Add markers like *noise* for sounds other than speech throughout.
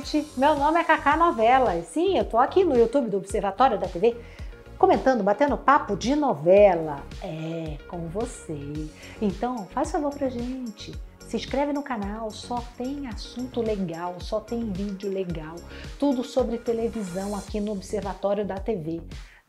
gente! Meu nome é Cacá Novelas. Sim, eu tô aqui no YouTube do Observatório da TV comentando, batendo papo de novela. É, com você. Então, faz favor pra gente. Se inscreve no canal, só tem assunto legal, só tem vídeo legal. Tudo sobre televisão aqui no Observatório da TV.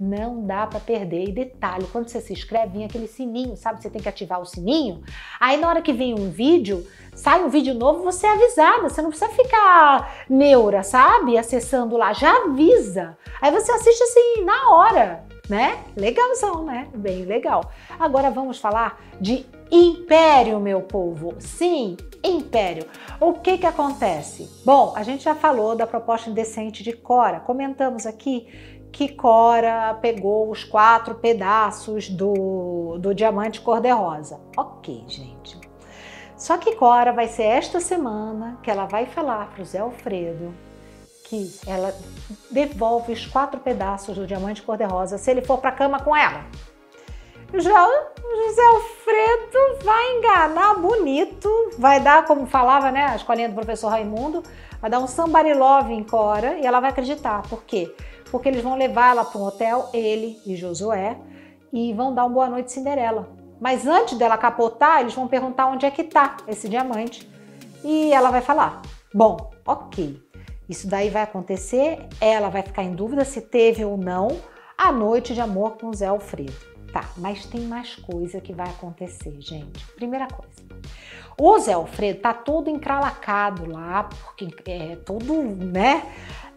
Não dá para perder. E detalhe, quando você se inscreve, vem aquele sininho, sabe? Você tem que ativar o sininho. Aí na hora que vem um vídeo, sai um vídeo novo, você é avisada. Você não precisa ficar neura, sabe? Acessando lá, já avisa. Aí você assiste assim na hora, né? Legalzão, né? Bem legal. Agora vamos falar de Império, meu povo. Sim, Império. O que que acontece? Bom, a gente já falou da proposta indecente de Cora. Comentamos aqui que Cora pegou os quatro pedaços do, do diamante cor-de-rosa. Ok, gente. Só que Cora vai ser esta semana que ela vai falar para o Zé Alfredo que ela devolve os quatro pedaços do diamante cor-de-rosa se ele for para a cama com ela. Já José Alfredo vai enganar bonito, vai dar, como falava, né, a escolinha do professor Raimundo, vai dar um somebody love em Cora e ela vai acreditar. Por quê? porque eles vão levar ela para um hotel, ele e Josué, e vão dar uma boa noite Cinderela. Mas antes dela capotar, eles vão perguntar onde é que tá esse diamante. E ela vai falar: "Bom, OK. Isso daí vai acontecer, ela vai ficar em dúvida se teve ou não a noite de amor com o Zé Alfredo. Tá, mas tem mais coisa que vai acontecer, gente. Primeira coisa. O Zé Alfredo tá todo encralacado lá, porque é todo, né?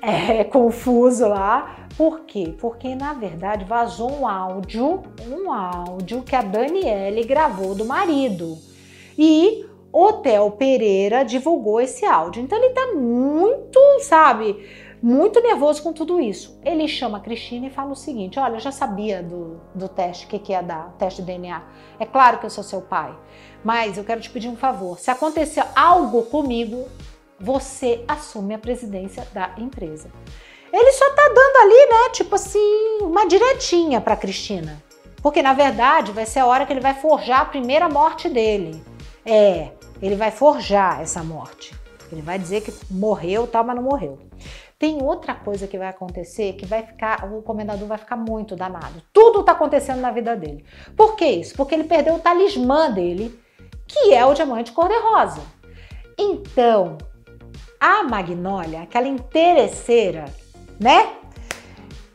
é, *laughs* confuso lá. Por quê? Porque na verdade vazou um áudio, um áudio que a Daniele gravou do marido. E o Theo Pereira divulgou esse áudio. Então ele tá muito, sabe, muito nervoso com tudo isso. Ele chama a Cristina e fala o seguinte: Olha, eu já sabia do, do teste, o que, que ia dar, teste de DNA. É claro que eu sou seu pai, mas eu quero te pedir um favor. Se acontecer algo comigo, você assume a presidência da empresa. Ele só tá dando ali, né, tipo assim, uma diretinha para Cristina. Porque na verdade vai ser a hora que ele vai forjar a primeira morte dele. É, ele vai forjar essa morte. Ele vai dizer que morreu, tal, mas não morreu. Tem outra coisa que vai acontecer que vai ficar, o comendador vai ficar muito danado. Tudo tá acontecendo na vida dele. Por que isso? Porque ele perdeu o talismã dele, que é o diamante cor-de-rosa. Então, a Magnólia, aquela interesseira, né?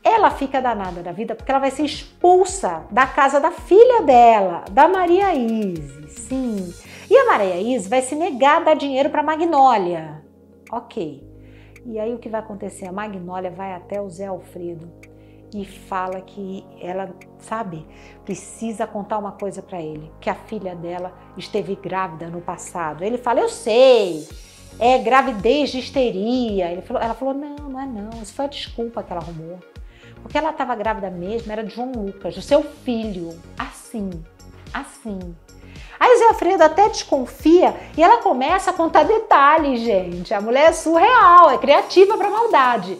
Ela fica danada da vida porque ela vai ser expulsa da casa da filha dela, da Maria Isis. Sim. E a Maria Isis vai se negar a dar dinheiro para Magnólia. Ok. E aí o que vai acontecer? A Magnólia vai até o Zé Alfredo e fala que ela, sabe, precisa contar uma coisa para ele, que a filha dela esteve grávida no passado. Ele fala: "Eu sei" é gravidez de histeria. Ele falou, ela falou: não, não é não. Isso foi a desculpa que ela arrumou. Porque ela estava grávida mesmo, era de João Lucas, do seu filho. Assim, assim. Aí Zé Alfredo até desconfia e ela começa a contar detalhes, gente. A mulher é surreal, é criativa para maldade.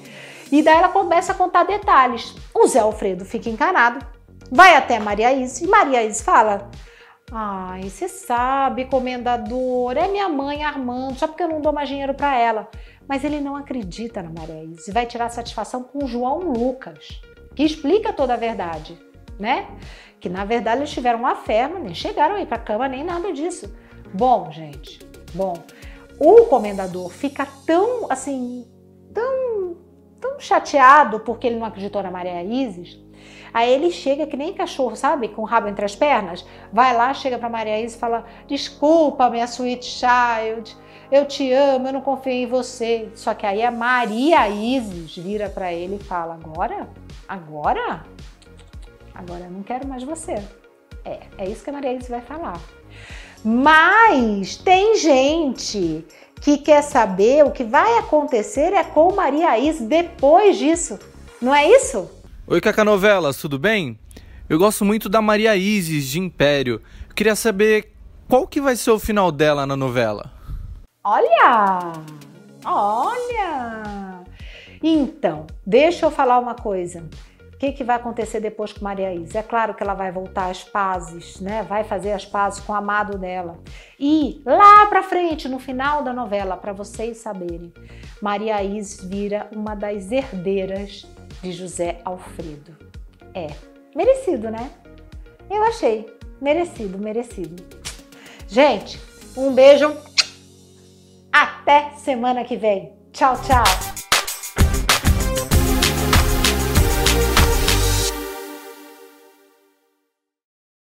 E daí ela começa a contar detalhes. O Zé Alfredo fica encanado, vai até Maria Isis e Maria Isis fala: Ai, você sabe, comendador, é minha mãe Armando, só porque eu não dou mais dinheiro para ela. Mas ele não acredita na Maria Isis e vai tirar satisfação com João Lucas, que explica toda a verdade, né? Que na verdade eles tiveram uma mas nem chegaram aí para cama nem nada disso. Bom, gente, bom, o comendador fica tão assim, tão, tão chateado porque ele não acreditou na Maria Isis Aí ele chega que nem cachorro, sabe? Com o rabo entre as pernas. Vai lá, chega para Maria Isis e fala: Desculpa, minha sweet child. Eu te amo, eu não confiei em você. Só que aí a Maria Isis vira para ele e fala: Agora? Agora? Agora eu não quero mais você. É, é isso que a Maria Isis vai falar. Mas tem gente que quer saber o que vai acontecer é com Maria Isis depois disso. Não é isso? Oi, Caca Novelas, tudo bem? Eu gosto muito da Maria Isis de Império. Eu queria saber qual que vai ser o final dela na novela. Olha! Olha! Então, deixa eu falar uma coisa. Que, que vai acontecer depois com Maria Isa? É claro que ela vai voltar às pazes, né? Vai fazer as pazes com o amado dela. E lá pra frente, no final da novela, para vocês saberem, Maria Isa vira uma das herdeiras de José Alfredo. É, merecido, né? Eu achei. Merecido, merecido. Gente, um beijo. Até semana que vem. Tchau, tchau.